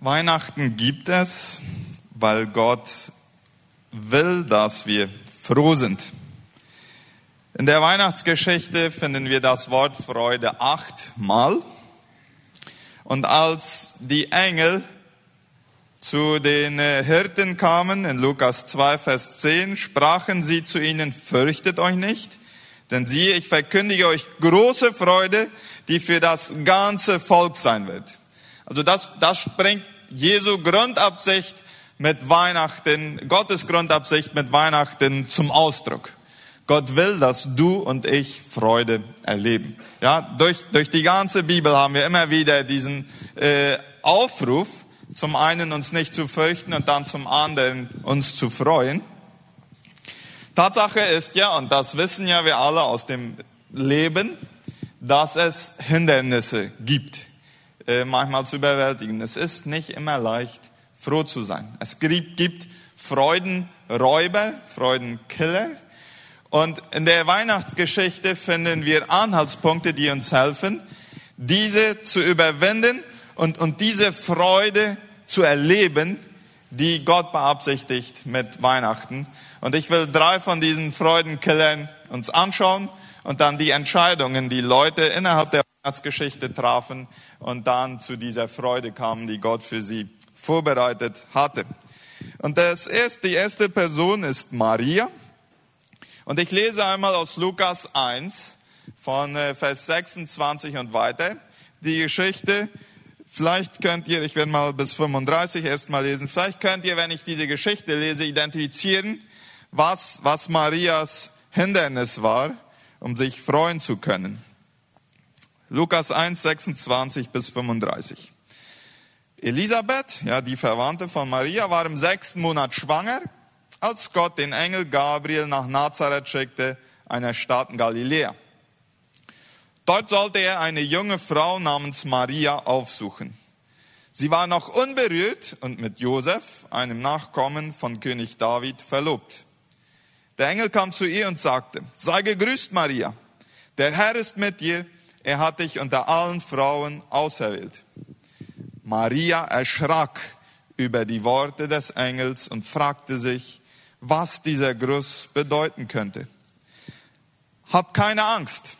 Weihnachten gibt es, weil Gott will, dass wir froh sind. In der Weihnachtsgeschichte finden wir das Wort Freude achtmal. Und als die Engel zu den äh, Hirten kamen, in Lukas 2, Vers 10, sprachen sie zu ihnen, fürchtet euch nicht, denn siehe, ich verkündige euch große Freude, die für das ganze Volk sein wird. Also das, das springt Jesu Grundabsicht mit Weihnachten, Gottes Grundabsicht mit Weihnachten zum Ausdruck. Gott will, dass du und ich Freude erleben. Ja, durch, durch die ganze Bibel haben wir immer wieder diesen äh, Aufruf, zum einen uns nicht zu fürchten und dann zum anderen uns zu freuen. Tatsache ist ja, und das wissen ja wir alle aus dem Leben, dass es Hindernisse gibt, äh, manchmal zu überwältigen. Es ist nicht immer leicht, froh zu sein. Es gibt, gibt Freudenräuber, Freudenkiller. Und in der Weihnachtsgeschichte finden wir Anhaltspunkte, die uns helfen, diese zu überwinden und, und diese Freude zu erleben, die Gott beabsichtigt mit Weihnachten. Und ich will drei von diesen Freudenkillern uns anschauen und dann die Entscheidungen, die Leute innerhalb der Weihnachtsgeschichte trafen und dann zu dieser Freude kamen, die Gott für sie vorbereitet hatte. Und das erste, die erste Person ist Maria. Und ich lese einmal aus Lukas 1 von äh, Vers 26 und weiter die Geschichte. Vielleicht könnt ihr, ich werde mal bis 35 erstmal lesen, vielleicht könnt ihr, wenn ich diese Geschichte lese, identifizieren, was, was Marias Hindernis war, um sich freuen zu können. Lukas 1, 26 bis 35. Elisabeth, ja, die Verwandte von Maria, war im sechsten Monat schwanger, als Gott den Engel Gabriel nach Nazareth schickte, einer Stadt in Galiläa. Dort sollte er eine junge Frau namens Maria aufsuchen. Sie war noch unberührt und mit Josef, einem Nachkommen von König David, verlobt. Der Engel kam zu ihr und sagte, sei gegrüßt, Maria. Der Herr ist mit dir. Er hat dich unter allen Frauen auserwählt. Maria erschrak über die Worte des Engels und fragte sich, was dieser Gruß bedeuten könnte. Hab keine Angst,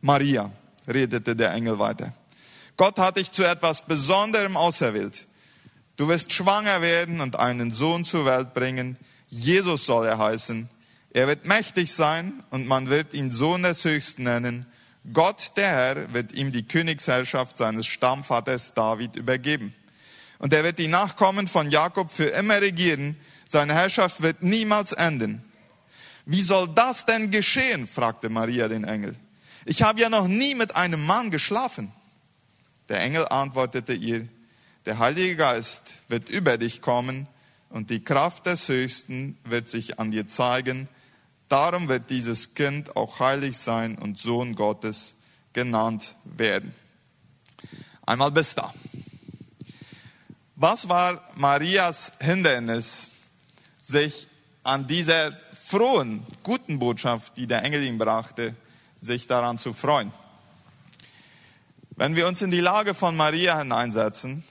Maria, redete der Engel weiter. Gott hat dich zu etwas Besonderem auserwählt. Du wirst schwanger werden und einen Sohn zur Welt bringen. Jesus soll er heißen. Er wird mächtig sein und man wird ihn Sohn des Höchsten nennen. Gott, der Herr, wird ihm die Königsherrschaft seines Stammvaters David übergeben. Und er wird die Nachkommen von Jakob für immer regieren. Seine Herrschaft wird niemals enden. Wie soll das denn geschehen? fragte Maria den Engel. Ich habe ja noch nie mit einem Mann geschlafen. Der Engel antwortete ihr, der Heilige Geist wird über dich kommen und die Kraft des Höchsten wird sich an dir zeigen Darum wird dieses Kind auch heilig sein und Sohn Gottes genannt werden. Einmal bis da. Was war Marias Hindernis, sich an dieser frohen, guten Botschaft, die der Engel ihm brachte, sich daran zu freuen? Wenn wir uns in die Lage von Maria hineinsetzen,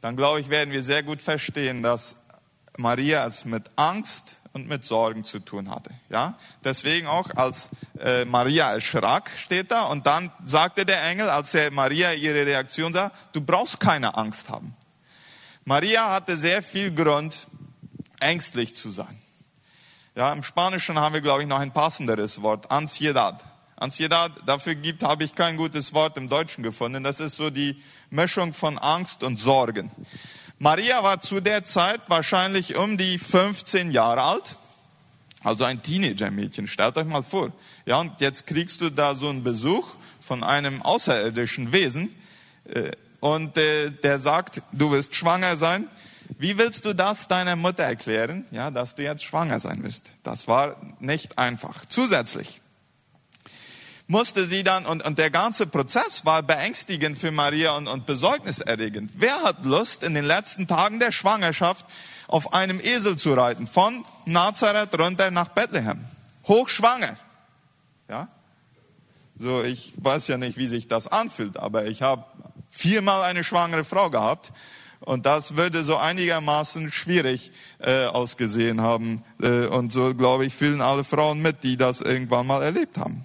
dann glaube ich, werden wir sehr gut verstehen, dass Maria es mit Angst und mit Sorgen zu tun hatte. Ja, deswegen auch als äh, Maria erschrak steht da und dann sagte der Engel, als er Maria ihre Reaktion sah, du brauchst keine Angst haben. Maria hatte sehr viel Grund, ängstlich zu sein. Ja, im Spanischen haben wir, glaube ich, noch ein passenderes Wort, Ansiedad. Ansiedad, dafür gibt, habe ich kein gutes Wort im Deutschen gefunden. Das ist so die Mischung von Angst und Sorgen. Maria war zu der Zeit wahrscheinlich um die 15 Jahre alt, also ein Teenager-Mädchen. Stellt euch mal vor. Ja, und jetzt kriegst du da so einen Besuch von einem außerirdischen Wesen äh, und äh, der sagt, du wirst schwanger sein. Wie willst du das deiner Mutter erklären, ja, dass du jetzt schwanger sein wirst? Das war nicht einfach. Zusätzlich musste sie dann, und, und der ganze Prozess war beängstigend für Maria und, und besorgniserregend. Wer hat Lust, in den letzten Tagen der Schwangerschaft auf einem Esel zu reiten, von Nazareth runter nach Bethlehem? Hochschwanger. Ja? So, ich weiß ja nicht, wie sich das anfühlt, aber ich habe viermal eine schwangere Frau gehabt Und das würde so einigermaßen schwierig äh, ausgesehen haben. Äh, und so, glaube ich, fühlen alle Frauen mit, die das irgendwann mal erlebt haben.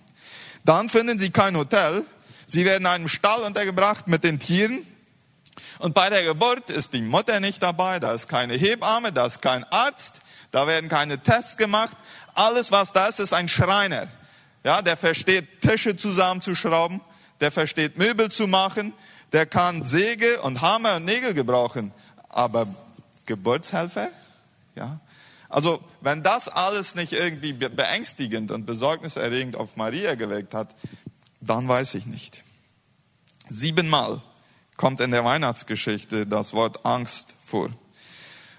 Dann finden sie kein Hotel. Sie werden in einem Stall untergebracht mit den Tieren. Und bei der Geburt ist die Mutter nicht dabei, da ist keine Hebamme, da ist kein Arzt, da werden keine Tests gemacht. Alles, was da ist, ist ein Schreiner. Ja, der versteht Tische zusammenzuschrauben, der versteht Möbel zu machen, der kann Säge und Hammer und Nägel gebrauchen. Aber Geburtshelfer? Ja. Also, wenn das alles nicht irgendwie beängstigend und besorgniserregend auf Maria gewirkt hat, dann weiß ich nicht. Siebenmal kommt in der Weihnachtsgeschichte das Wort Angst vor.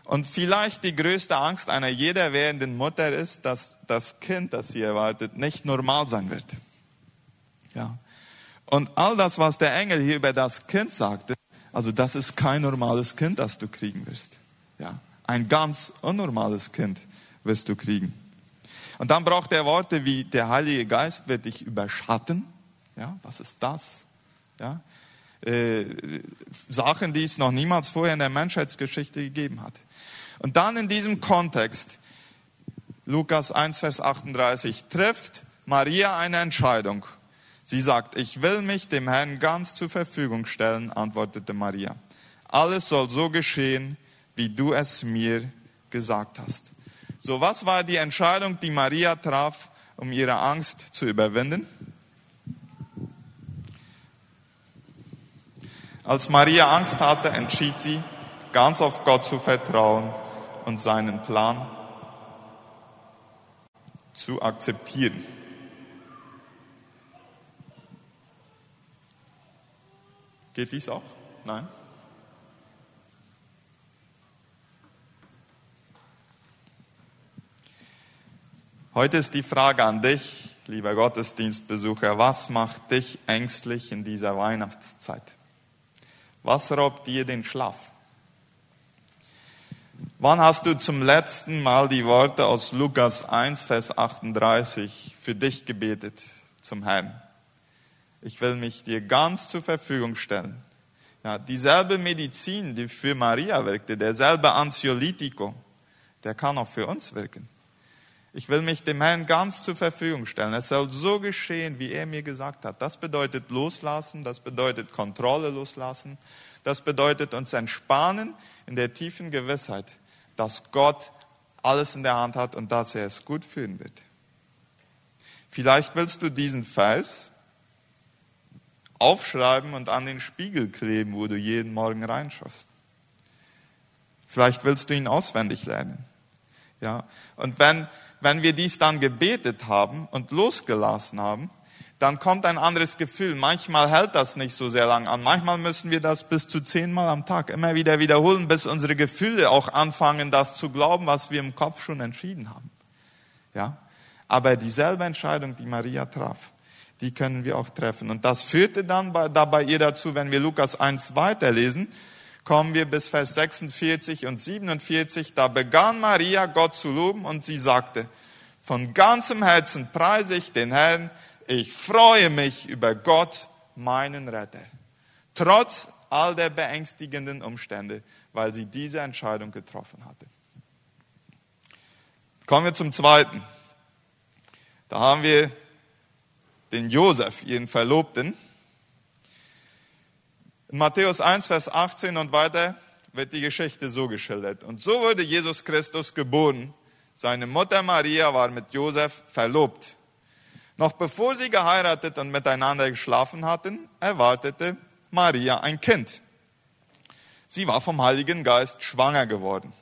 Und vielleicht die größte Angst einer jeder werdenden Mutter ist, dass das Kind, das sie erwartet, nicht normal sein wird. Ja. Und all das, was der Engel hier über das Kind sagte, also das ist kein normales Kind, das du kriegen wirst. Ja. Ein ganz unnormales Kind wirst du kriegen. Und dann braucht er Worte wie der Heilige Geist wird dich überschatten. Ja, was ist das? Ja, äh, Sachen, die es noch niemals vorher in der Menschheitsgeschichte gegeben hat. Und dann in diesem Kontext, Lukas 1, Vers 38, trifft Maria eine Entscheidung. Sie sagt, ich will mich dem Herrn ganz zur Verfügung stellen, antwortete Maria. Alles soll so geschehen, wie du es mir gesagt hast. So, was war die Entscheidung, die Maria traf, um ihre Angst zu überwinden? Als Maria Angst hatte, entschied sie, ganz auf Gott zu vertrauen und seinen Plan zu akzeptieren. Geht dies auch? Nein? Heute ist die Frage an dich, lieber Gottesdienstbesucher, was macht dich ängstlich in dieser Weihnachtszeit? Was raubt dir den Schlaf? Wann hast du zum letzten Mal die Worte aus Lukas 1, Vers 38 für dich gebetet zum Herrn? Ich will mich dir ganz zur Verfügung stellen. Ja, dieselbe Medizin, die für Maria wirkte, derselbe Ansiolitico, der kann auch für uns wirken. Ich will mich dem Herrn ganz zur Verfügung stellen. Es soll so geschehen, wie er mir gesagt hat. Das bedeutet loslassen, das bedeutet Kontrolle loslassen, das bedeutet uns entspannen in der tiefen Gewissheit, dass Gott alles in der Hand hat und dass er es gut führen wird. Vielleicht willst du diesen Vers aufschreiben und an den Spiegel kleben, wo du jeden Morgen reinschaust. Vielleicht willst du ihn auswendig lernen. Ja. Und wenn wenn wir dies dann gebetet haben und losgelassen haben, dann kommt ein anderes Gefühl. Manchmal hält das nicht so sehr lang an. Manchmal müssen wir das bis zu zehnmal am Tag immer wieder wiederholen, bis unsere Gefühle auch anfangen, das zu glauben, was wir im Kopf schon entschieden haben. Ja? Aber dieselbe Entscheidung, die Maria traf, die können wir auch treffen. Und das führte dann bei, dabei ihr dazu, wenn wir Lukas 1 weiterlesen, kommen wir bis Vers 46 und 47. Da begann Maria Gott zu loben und sie sagte, von ganzem Herzen preise ich den Herrn, ich freue mich über Gott, meinen Retter. Trotz all der beängstigenden Umstände, weil sie diese Entscheidung getroffen hatte. Kommen wir zum zweiten. Da haben wir den Josef, ihren Verlobten. In Matthäus 1, Vers 18 und weiter wird die Geschichte so geschildert. Und so wurde Jesus Christus geboren. Seine Mutter Maria war mit Josef verlobt. Noch bevor sie geheiratet und miteinander geschlafen hatten, erwartete Maria ein Kind. Sie war vom Heiligen Geist schwanger geworden.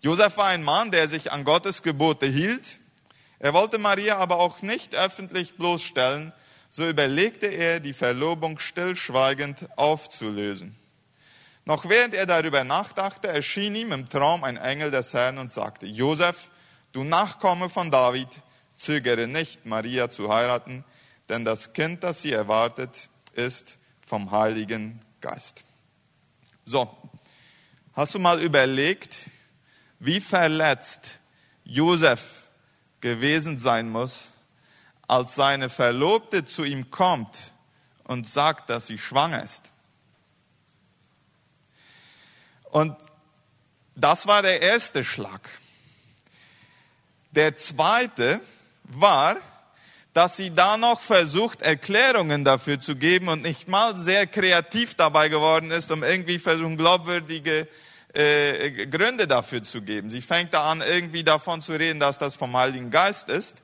Josef war ein Mann, der sich an Gottes Gebote hielt. Er wollte Maria aber auch nicht öffentlich bloßstellen, so überlegte er, die Verlobung stillschweigend aufzulösen. Noch während er darüber nachdachte, erschien ihm im Traum ein Engel des Herrn und sagte, Josef, du Nachkomme von David, zögere nicht, Maria zu heiraten, denn das Kind, das sie erwartet, ist vom Heiligen Geist. So, hast du mal überlegt, wie verletzt Josef gewesen sein muss, als seine Verlobte zu ihm kommt und sagt, dass sie schwanger ist. Und das war der erste Schlag. Der zweite war, dass sie da noch versucht, Erklärungen dafür zu geben und nicht mal sehr kreativ dabei geworden ist, um irgendwie versuchen, glaubwürdige äh, Gründe dafür zu geben. Sie fängt da an, irgendwie davon zu reden, dass das vom Heiligen Geist ist.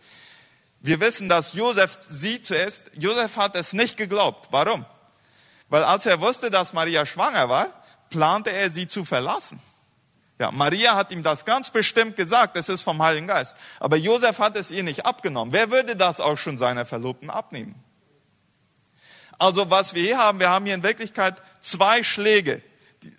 Wir wissen, dass Josef sie zuerst, Josef hat es nicht geglaubt. Warum? Weil als er wusste, dass Maria schwanger war, plante er sie zu verlassen. Ja, Maria hat ihm das ganz bestimmt gesagt, es ist vom Heiligen Geist. Aber Josef hat es ihr nicht abgenommen. Wer würde das auch schon seiner Verlobten abnehmen? Also was wir hier haben, wir haben hier in Wirklichkeit zwei Schläge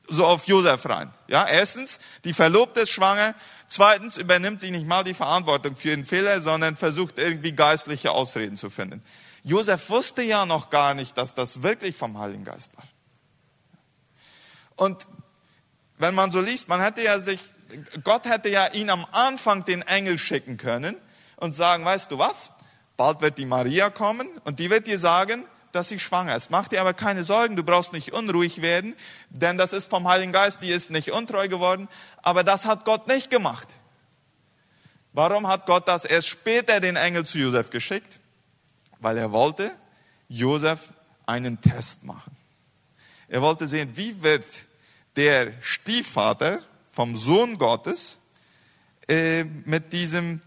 so auf Josef rein. Ja, erstens, die Verlobte ist schwanger. Zweitens, übernimmt sie nicht mal die Verantwortung für den Fehler, sondern versucht irgendwie geistliche Ausreden zu finden. Josef wusste ja noch gar nicht, dass das wirklich vom Heiligen Geist war. Und wenn man so liest, man hätte ja sich, Gott hätte ja ihn am Anfang den Engel schicken können und sagen, weißt du was? Bald wird die Maria kommen und die wird dir sagen, dass sie schwanger ist. Mach dir aber keine Sorgen, du brauchst nicht unruhig werden, denn das ist vom Heiligen Geist, die ist nicht untreu geworden. Aber das hat Gott nicht gemacht. Warum hat Gott das erst später den Engel zu Josef geschickt? Weil er wollte Josef einen Test machen. Er wollte sehen, wie wird der Stiefvater vom Sohn Gottes äh, mit diesem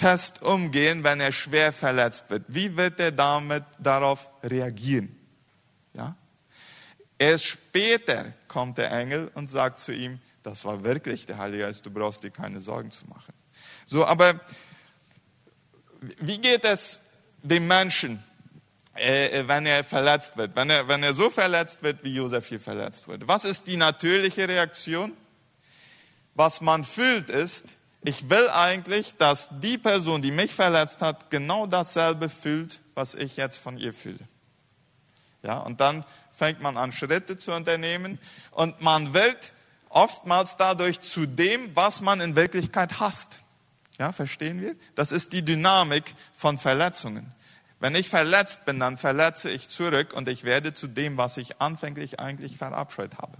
Test umgehen, wenn er schwer verletzt wird? Wie wird er damit darauf reagieren? Ja? Erst später kommt der Engel und sagt zu ihm, das war wirklich der Heilige Geist, du brauchst dir keine Sorgen zu machen. So, aber wie geht es dem Menschen, äh, wenn er verletzt wird, wenn er, wenn er so verletzt wird, wie Josef hier verletzt wurde? Was ist die natürliche Reaktion? Was man fühlt ist, ich will eigentlich, dass die Person, die mich verletzt hat, genau dasselbe fühlt, was ich jetzt von ihr fühle. Ja, und dann fängt man an, Schritte zu unternehmen und man wird oftmals dadurch zu dem, was man in Wirklichkeit hasst. Ja, verstehen wir? Das ist die Dynamik von Verletzungen. Wenn ich verletzt bin, dann verletze ich zurück und ich werde zu dem, was ich anfänglich eigentlich verabscheut habe.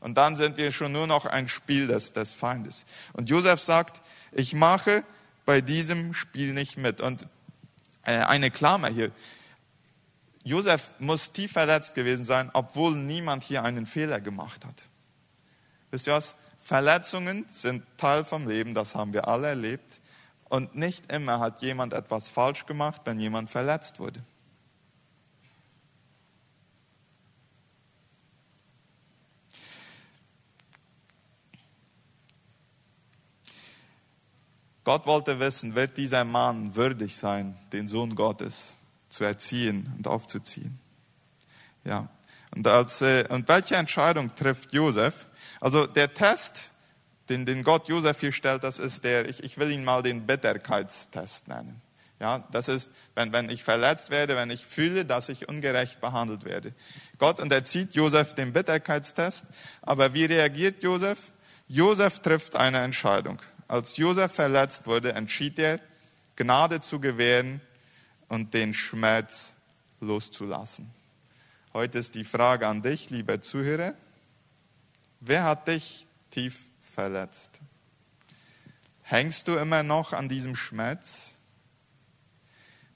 Und dann sind wir schon nur noch ein Spiel des, des Feindes. Und Josef sagt, ich mache bei diesem Spiel nicht mit. Und äh, eine Klammer hier. Josef muss tief verletzt gewesen sein, obwohl niemand hier einen Fehler gemacht hat. Wisst ihr was? Verletzungen sind Teil vom Leben, das haben wir alle erlebt. Und nicht immer hat jemand etwas falsch gemacht, wenn jemand verletzt wurde. Gott wollte wissen, wird dieser Mann würdig sein, den Sohn Gottes zu erziehen und aufzuziehen. Ja. Und, als, äh, und welche Entscheidung trifft Josef? Also der Test, den, den Gott Josef hier stellt, das ist der, ich, ich will ihn mal den Bitterkeitstest nennen. Ja, das ist, wenn, wenn ich verletzt werde, wenn ich fühle, dass ich ungerecht behandelt werde. Gott unterzieht Josef den Bitterkeitstest, aber wie reagiert Josef? Josef trifft eine Entscheidung. Als Josef verletzt wurde, entschied er, Gnade zu gewähren und den Schmerz loszulassen. Heute ist die Frage an dich, lieber Zuhörer. Wer hat dich tief verletzt? Hängst du immer noch an diesem Schmerz?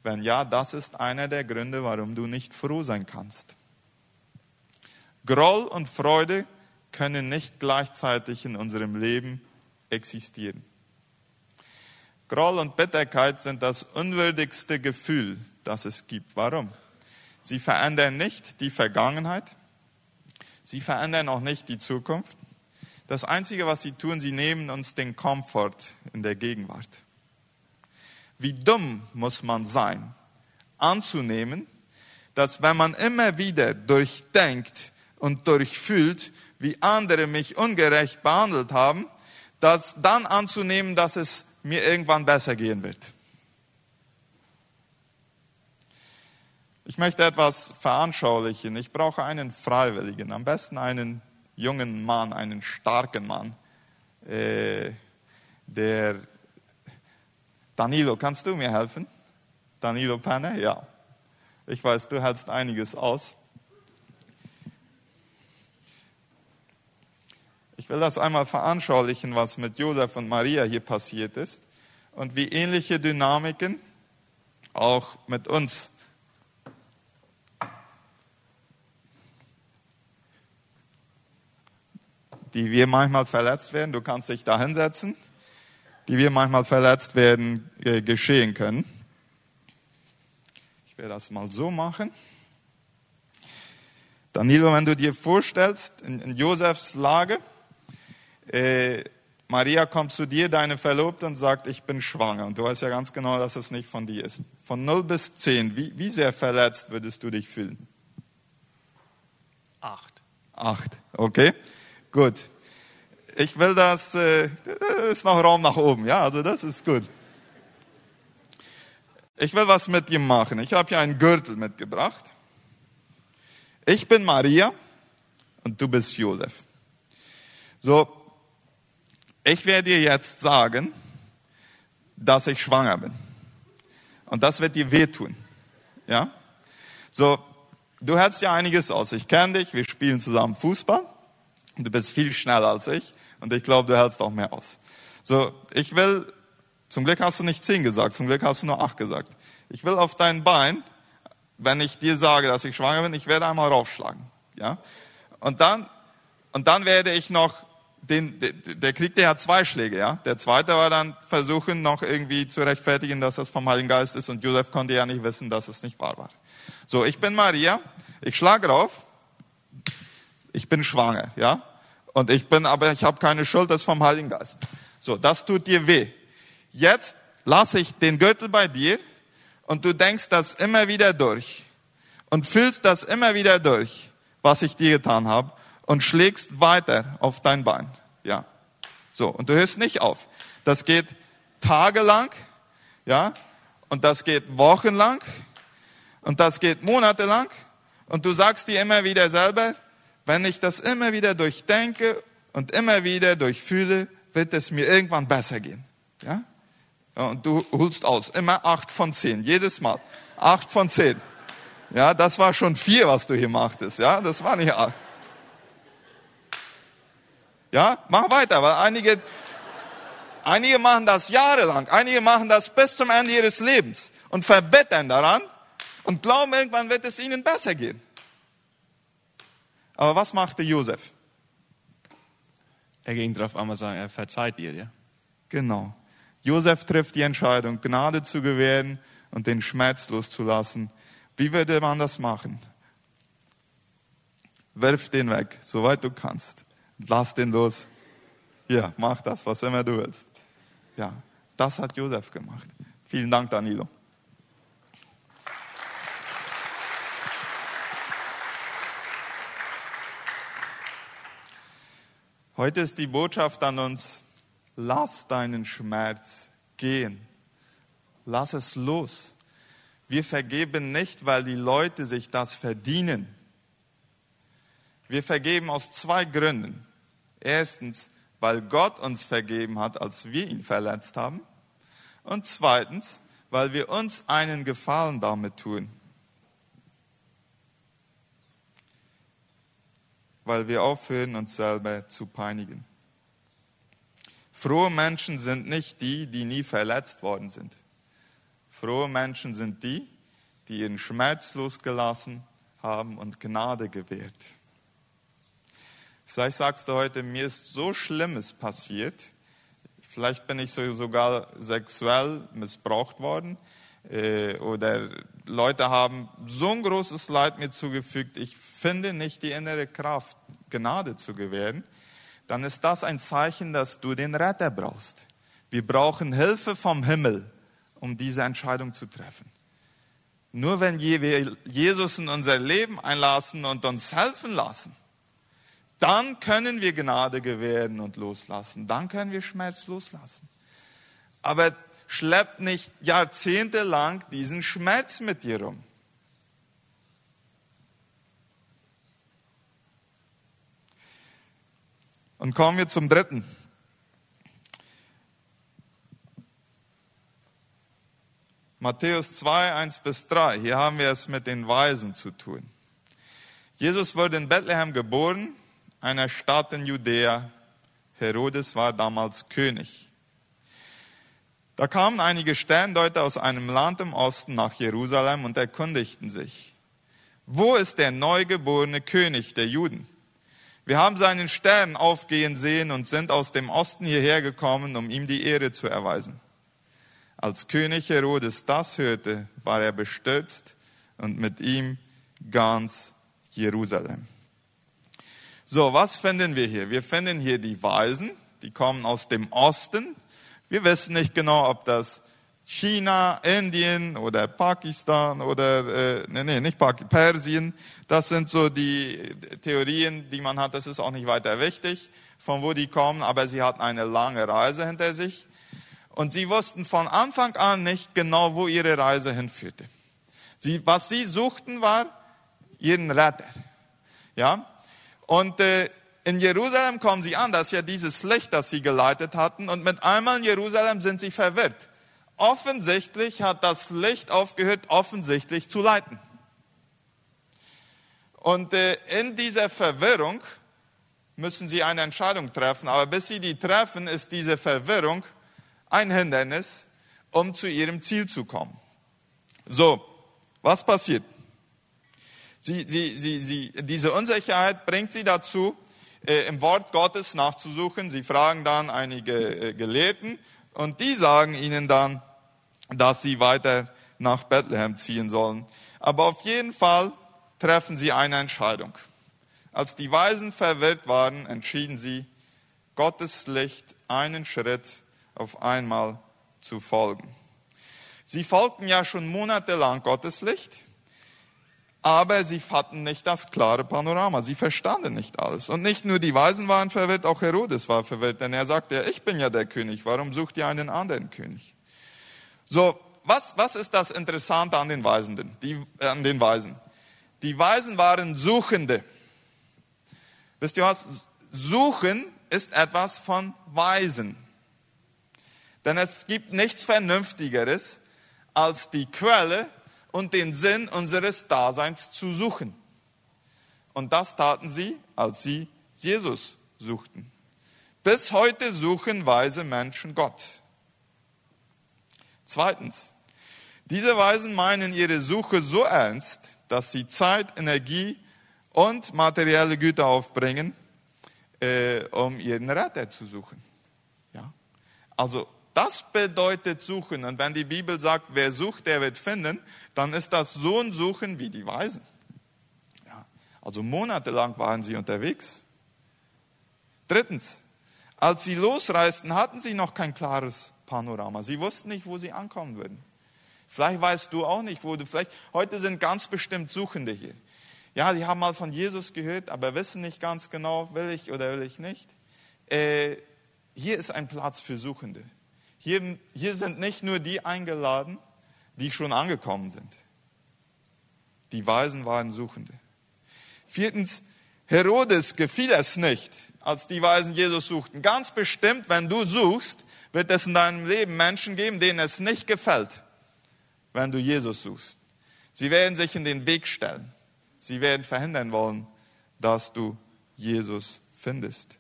Wenn ja, das ist einer der Gründe, warum du nicht froh sein kannst. Groll und Freude können nicht gleichzeitig in unserem Leben existieren. Groll und Bitterkeit sind das unwürdigste Gefühl, das es gibt. Warum? Sie verändern nicht die Vergangenheit, sie verändern auch nicht die Zukunft. Das Einzige, was sie tun, sie nehmen uns den Komfort in der Gegenwart. Wie dumm muss man sein, anzunehmen, dass wenn man immer wieder durchdenkt und durchfühlt, wie andere mich ungerecht behandelt haben, das dann anzunehmen, dass es mir irgendwann besser gehen wird. Ich möchte etwas veranschaulichen. Ich brauche einen Freiwilligen, am besten einen jungen Mann, einen starken Mann. Äh, der Danilo, kannst du mir helfen? Danilo Panne? Ja. Ich weiß, du hältst einiges aus. Will das einmal veranschaulichen, was mit Josef und Maria hier passiert ist und wie ähnliche Dynamiken auch mit uns die wir manchmal verletzt werden, du kannst dich da hinsetzen, die wir manchmal verletzt werden, äh, geschehen können. Ich werde das mal so machen. Danilo, wenn du dir vorstellst, in, in Josefs Lage, äh, Maria kommt zu dir, deine Verlobte, und sagt, ich bin schwanger. Und du weißt ja ganz genau, dass es nicht von dir ist. Von 0 bis 10, wie, wie sehr verletzt würdest du dich fühlen? Acht. Acht, okay. Gut. Ich will das, äh, ist noch Raum nach oben, ja, also das ist gut. Ich will was mit ihm machen. Ich habe hier einen Gürtel mitgebracht. Ich bin Maria und du bist Josef. So, ich werde dir jetzt sagen, dass ich schwanger bin. Und das wird dir wehtun. Ja? So, du hältst ja einiges aus. Ich kenne dich, wir spielen zusammen Fußball. Du bist viel schneller als ich und ich glaube, du hältst auch mehr aus. So, ich will, zum Glück hast du nicht zehn gesagt, zum Glück hast du nur acht gesagt. Ich will auf dein Bein, wenn ich dir sage, dass ich schwanger bin, ich werde einmal raufschlagen. Ja? Und dann, und dann werde ich noch den, der, der ja zwei Schläge, ja. Der zweite war dann versuchen, noch irgendwie zu rechtfertigen, dass das vom Heiligen Geist ist und Josef konnte ja nicht wissen, dass es nicht wahr war. So, ich bin Maria, ich schlage drauf, ich bin schwanger, ja. Und ich bin, aber ich habe keine Schuld, das ist vom Heiligen Geist. So, das tut dir weh. Jetzt lasse ich den Gürtel bei dir und du denkst das immer wieder durch und fühlst das immer wieder durch, was ich dir getan habe und schlägst weiter auf dein Bein. Ja. So, und du hörst nicht auf. Das geht tagelang, ja, und das geht wochenlang und das geht monatelang und du sagst dir immer wieder selber, wenn ich das immer wieder durchdenke und immer wieder durchfühle, wird es mir irgendwann besser gehen. Ja? Und du holst aus. Immer acht von zehn. Jedes Mal. Acht von zehn. Ja, das war schon vier, was du hier machtest. Ja, das war nicht acht. Ja, mach weiter, weil einige, einige machen das jahrelang. Einige machen das bis zum Ende ihres Lebens und verbettern daran und glauben, irgendwann wird es ihnen besser gehen. Aber was machte Josef? Er ging darauf einmal sagen, er verzeiht ihr, ja? Genau. Josef trifft die Entscheidung, Gnade zu gewähren und den Schmerz loszulassen. Wie würde man das machen? Wirf den weg, soweit du kannst. Lass den los. Ja, mach das, was immer du willst. Ja, das hat Josef gemacht. Vielen Dank, Danilo. Heute ist die Botschaft an uns, lass deinen Schmerz gehen. Lass es los. Wir vergeben nicht, weil die Leute sich das verdienen. Wir vergeben aus zwei Gründen. Erstens, weil Gott uns vergeben hat, als wir ihn verletzt haben. Und zweitens, weil wir uns einen Gefallen damit tun. weil wir aufhören, uns selber zu peinigen. Frohe Menschen sind nicht die, die nie verletzt worden sind. Frohe Menschen sind die, die ihren Schmerz losgelassen haben und Gnade gewährt. Vielleicht sagst du heute, mir ist so Schlimmes passiert. Vielleicht bin ich sogar sexuell missbraucht worden. Äh, oder Leute haben so ein großes Leid mir zugefügt, ich finde nicht die innere Kraft, Gnade zu gewähren, dann ist das ein Zeichen, dass du den Retter brauchst. Wir brauchen Hilfe vom Himmel, um diese Entscheidung zu treffen. Nur wenn wir Jesus in unser Leben einlassen und uns helfen lassen, dann können wir Gnade gewähren und loslassen. Dann können wir Schmerz loslassen. Aber schleppt nicht jahrzehntelang diesen Schmerz mit dir rum. Und kommen wir zum dritten. Matthäus 2, 1 bis 3. Hier haben wir es mit den Weisen zu tun. Jesus wurde in Bethlehem geboren, einer Stadt in Judäa, Herodes war damals König. Da kamen einige Sterndeuter aus einem Land im Osten nach Jerusalem und erkundigten sich, wo ist der neugeborene König der Juden? Wir haben seinen Stern aufgehen sehen und sind aus dem Osten hierher gekommen, um ihm die Ehre zu erweisen. Als König Herodes das hörte, war er bestürzt und mit ihm ganz Jerusalem. So, was finden wir hier? Wir finden hier die Weisen, die kommen aus dem Osten, wir wissen nicht genau, ob das China, Indien oder Pakistan oder, äh, nee, nee, nicht Pakistan, Persien, das sind so die Theorien, die man hat. Das ist auch nicht weiter wichtig, von wo die kommen, aber sie hatten eine lange Reise hinter sich. Und sie wussten von Anfang an nicht genau, wo ihre Reise hinführte. Sie, was sie suchten, war ihren Retter. Ja? Und äh, in Jerusalem kommen sie an, das ist ja dieses Licht, das sie geleitet hatten, und mit einmal in Jerusalem sind sie verwirrt. Offensichtlich hat das Licht aufgehört, offensichtlich zu leiten. Und äh, in dieser Verwirrung müssen sie eine Entscheidung treffen, aber bis sie die treffen, ist diese Verwirrung ein Hindernis, um zu ihrem Ziel zu kommen. So, was passiert? Sie, sie, sie, sie, diese Unsicherheit bringt sie dazu, äh, im Wort Gottes nachzusuchen. Sie fragen dann einige äh, Gelehrten und die sagen ihnen dann, dass sie weiter nach Bethlehem ziehen sollen. Aber auf jeden Fall treffen sie eine Entscheidung. Als die Weisen verwirrt waren, entschieden sie, Gottes Licht einen Schritt auf einmal zu folgen. Sie folgten ja schon monatelang Gottes Licht aber sie hatten nicht das klare Panorama. Sie verstanden nicht alles. Und nicht nur die Weisen waren verwirrt, auch Herodes war verwirrt, denn er sagte, ich bin ja der König, warum sucht ihr einen anderen König? So, was, was ist das Interessante an den, Weisenden, die, äh, an den Weisen? Die Weisen waren Suchende. Wisst ihr was? Suchen ist etwas von Weisen. Denn es gibt nichts Vernünftigeres als die Quelle und den Sinn unseres Daseins zu suchen. Und das taten sie, als sie Jesus suchten. Bis heute suchen weise Menschen Gott. Zweitens, diese Weisen meinen ihre Suche so ernst, dass sie Zeit, Energie und materielle Güter aufbringen, äh, um ihren Retter zu suchen. Ja? Also das bedeutet suchen. Und wenn die Bibel sagt, wer sucht, der wird finden, dann ist das so ein Suchen wie die Weisen. Ja, also monatelang waren sie unterwegs. Drittens, als sie losreisten, hatten sie noch kein klares Panorama. Sie wussten nicht, wo sie ankommen würden. Vielleicht weißt du auch nicht, wo du vielleicht, heute sind ganz bestimmt Suchende hier. Ja, die haben mal von Jesus gehört, aber wissen nicht ganz genau, will ich oder will ich nicht. Äh, hier ist ein Platz für Suchende. Hier, hier sind nicht nur die eingeladen, die schon angekommen sind. Die Weisen waren Suchende. Viertens, Herodes gefiel es nicht, als die Weisen Jesus suchten. Ganz bestimmt, wenn du suchst, wird es in deinem Leben Menschen geben, denen es nicht gefällt, wenn du Jesus suchst. Sie werden sich in den Weg stellen. Sie werden verhindern wollen, dass du Jesus findest.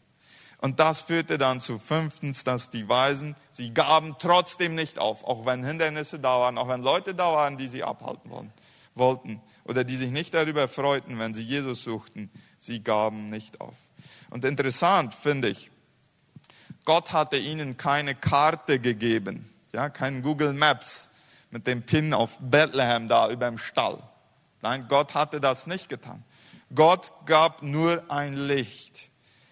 Und das führte dann zu fünftens, dass die Weisen, sie gaben trotzdem nicht auf, auch wenn Hindernisse da waren, auch wenn Leute da waren, die sie abhalten wollten oder die sich nicht darüber freuten, wenn sie Jesus suchten, sie gaben nicht auf. Und interessant finde ich, Gott hatte ihnen keine Karte gegeben, ja, kein Google Maps mit dem Pin auf Bethlehem da über dem Stall. Nein, Gott hatte das nicht getan. Gott gab nur ein Licht.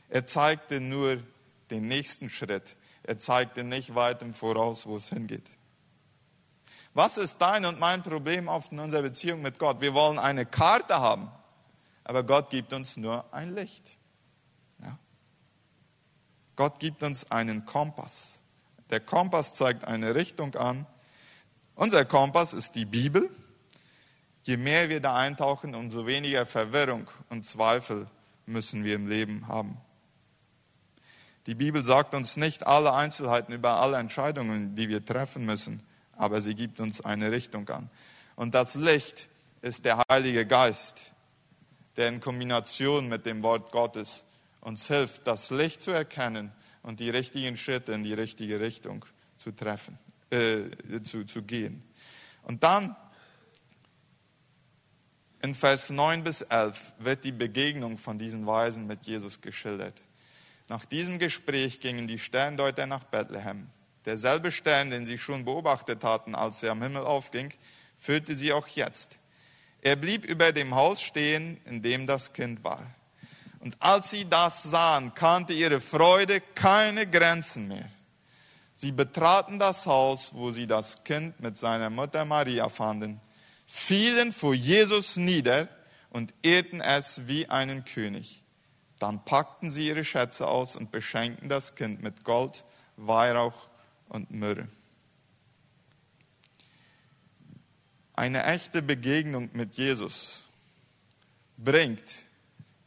Er zeigte nur den nächsten Schritt. Er zeigte nicht weit im Voraus, wo es hingeht. Was ist dein und mein Problem oft in unserer Beziehung mit Gott? Wir wollen eine Karte haben, aber Gott gibt uns nur ein Licht. Ja? Gott gibt uns einen Kompass. Der Kompass zeigt eine Richtung an. Unser Kompass ist die Bibel. Je mehr wir da eintauchen, umso weniger Verwirrung und Zweifel müssen wir im Leben haben. Die Bibel sagt uns nicht alle Einzelheiten über alle Entscheidungen, die wir treffen müssen, aber sie gibt uns eine Richtung an. Und das Licht ist der Heilige Geist, der in Kombination mit dem Wort Gottes uns hilft, das Licht zu erkennen und die richtigen Schritte in die richtige Richtung zu treffen, äh, zu, zu gehen. Und dann in Vers 9 bis 11 wird die Begegnung von diesen Weisen mit Jesus geschildert. Nach diesem Gespräch gingen die Sterndeuter nach Bethlehem. Derselbe Stern, den sie schon beobachtet hatten, als er am Himmel aufging, füllte sie auch jetzt. Er blieb über dem Haus stehen, in dem das Kind war. Und als sie das sahen, kannte ihre Freude keine Grenzen mehr. Sie betraten das Haus, wo sie das Kind mit seiner Mutter Maria fanden, fielen vor Jesus nieder und ehrten es wie einen König. Dann packten sie ihre Schätze aus und beschenkten das Kind mit Gold, Weihrauch und Myrrhe. Eine echte Begegnung mit Jesus bringt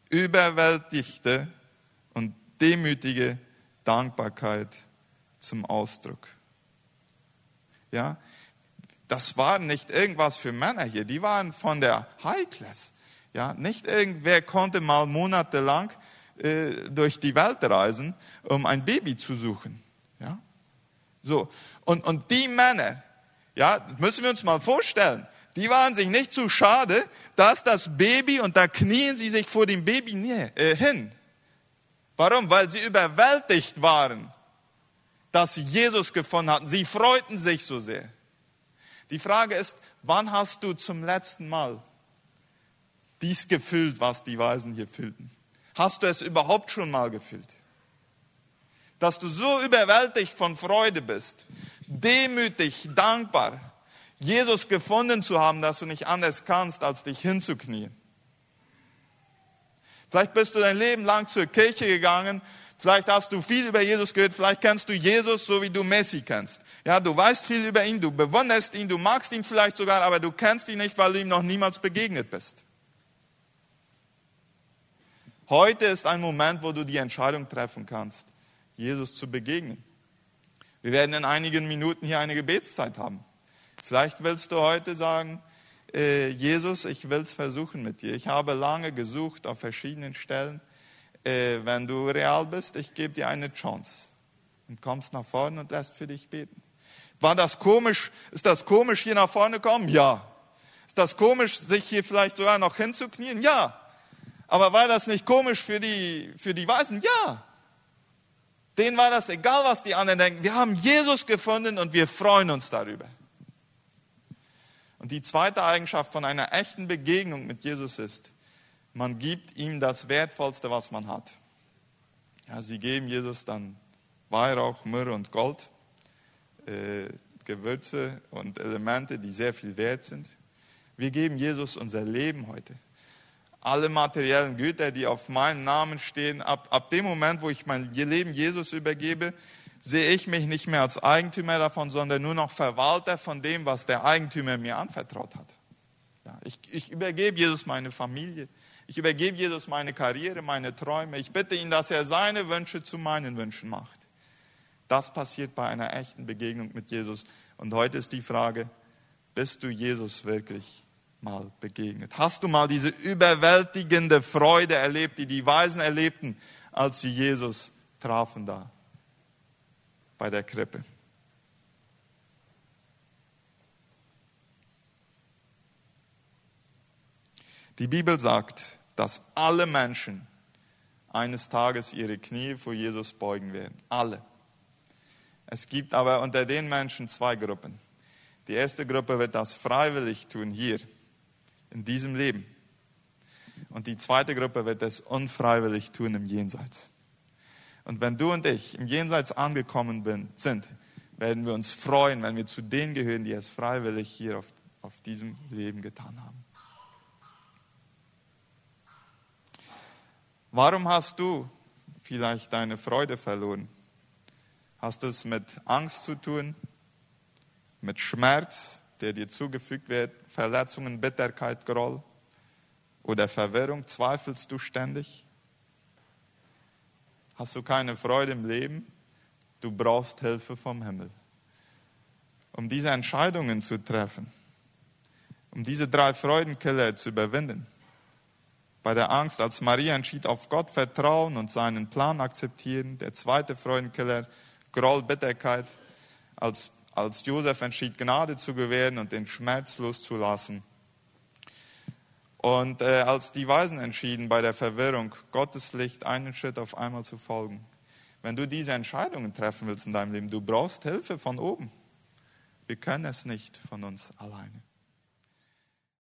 überwältigte und demütige Dankbarkeit zum Ausdruck. Ja, das war nicht irgendwas für Männer hier, die waren von der High Class. Ja, nicht irgendwer konnte mal monatelang äh, durch die Welt reisen, um ein Baby zu suchen. Ja, so und und die Männer, ja, müssen wir uns mal vorstellen. Die waren sich nicht zu schade, dass das Baby, und da knien sie sich vor dem Baby äh, hin. Warum? Weil sie überwältigt waren, dass sie Jesus gefunden hatten. Sie freuten sich so sehr. Die Frage ist, wann hast du zum letzten Mal dies gefühlt, was die Weisen hier fühlten? Hast du es überhaupt schon mal gefühlt? Dass du so überwältigt von Freude bist, demütig, dankbar, Jesus gefunden zu haben, dass du nicht anders kannst, als dich hinzuknien. Vielleicht bist du dein Leben lang zur Kirche gegangen, vielleicht hast du viel über Jesus gehört, vielleicht kennst du Jesus so wie du Messi kennst. Ja, du weißt viel über ihn, du bewunderst ihn, du magst ihn vielleicht sogar, aber du kennst ihn nicht, weil du ihm noch niemals begegnet bist. Heute ist ein Moment, wo du die Entscheidung treffen kannst, Jesus zu begegnen. Wir werden in einigen Minuten hier eine Gebetszeit haben. Vielleicht willst du heute sagen, äh, Jesus, ich will es versuchen mit dir. Ich habe lange gesucht auf verschiedenen Stellen. Äh, wenn du real bist, ich gebe dir eine Chance. Und kommst nach vorne und lässt für dich beten. War das komisch? Ist das komisch, hier nach vorne kommen? Ja. Ist das komisch, sich hier vielleicht sogar noch hinzuknien? Ja. Aber war das nicht komisch für die, für die Weisen? Ja. Denen war das egal, was die anderen denken. Wir haben Jesus gefunden und wir freuen uns darüber. Und die zweite Eigenschaft von einer echten Begegnung mit Jesus ist, man gibt ihm das Wertvollste, was man hat. Ja, sie geben Jesus dann Weihrauch, Myrrhe und Gold, äh, Gewürze und Elemente, die sehr viel wert sind. Wir geben Jesus unser Leben heute. Alle materiellen Güter, die auf meinen Namen stehen, ab, ab dem Moment, wo ich mein Leben Jesus übergebe, sehe ich mich nicht mehr als Eigentümer davon, sondern nur noch Verwalter von dem, was der Eigentümer mir anvertraut hat. Ja, ich, ich übergebe Jesus meine Familie. Ich übergebe Jesus meine Karriere, meine Träume. Ich bitte ihn, dass er seine Wünsche zu meinen Wünschen macht. Das passiert bei einer echten Begegnung mit Jesus. Und heute ist die Frage, bist du Jesus wirklich mal begegnet? Hast du mal diese überwältigende Freude erlebt, die die Weisen erlebten, als sie Jesus trafen da? bei der Krippe. Die Bibel sagt, dass alle Menschen eines Tages ihre Knie vor Jesus beugen werden. Alle. Es gibt aber unter den Menschen zwei Gruppen. Die erste Gruppe wird das freiwillig tun hier, in diesem Leben. Und die zweite Gruppe wird es unfreiwillig tun im Jenseits. Und wenn du und ich im Jenseits angekommen bin, sind, werden wir uns freuen, wenn wir zu denen gehören, die es freiwillig hier auf, auf diesem Leben getan haben. Warum hast du vielleicht deine Freude verloren? Hast du es mit Angst zu tun, mit Schmerz, der dir zugefügt wird, Verletzungen, Bitterkeit, Groll oder Verwirrung? Zweifelst du ständig? Hast du keine Freude im Leben? Du brauchst Hilfe vom Himmel. Um diese Entscheidungen zu treffen, um diese drei Freudenkiller zu überwinden, Bei der Angst, als Maria entschied, auf Gott vertrauen und seinen Plan akzeptieren. Der zweite Freudenkiller, Groll, Bitterkeit, als, als Josef entschied, Gnade zu gewähren und den Schmerz loszulassen. Und äh, als die Weisen entschieden, bei der Verwirrung Gottes Licht einen Schritt auf einmal zu folgen. Wenn du diese Entscheidungen treffen willst in deinem Leben, du brauchst Hilfe von oben. Wir können es nicht von uns alleine.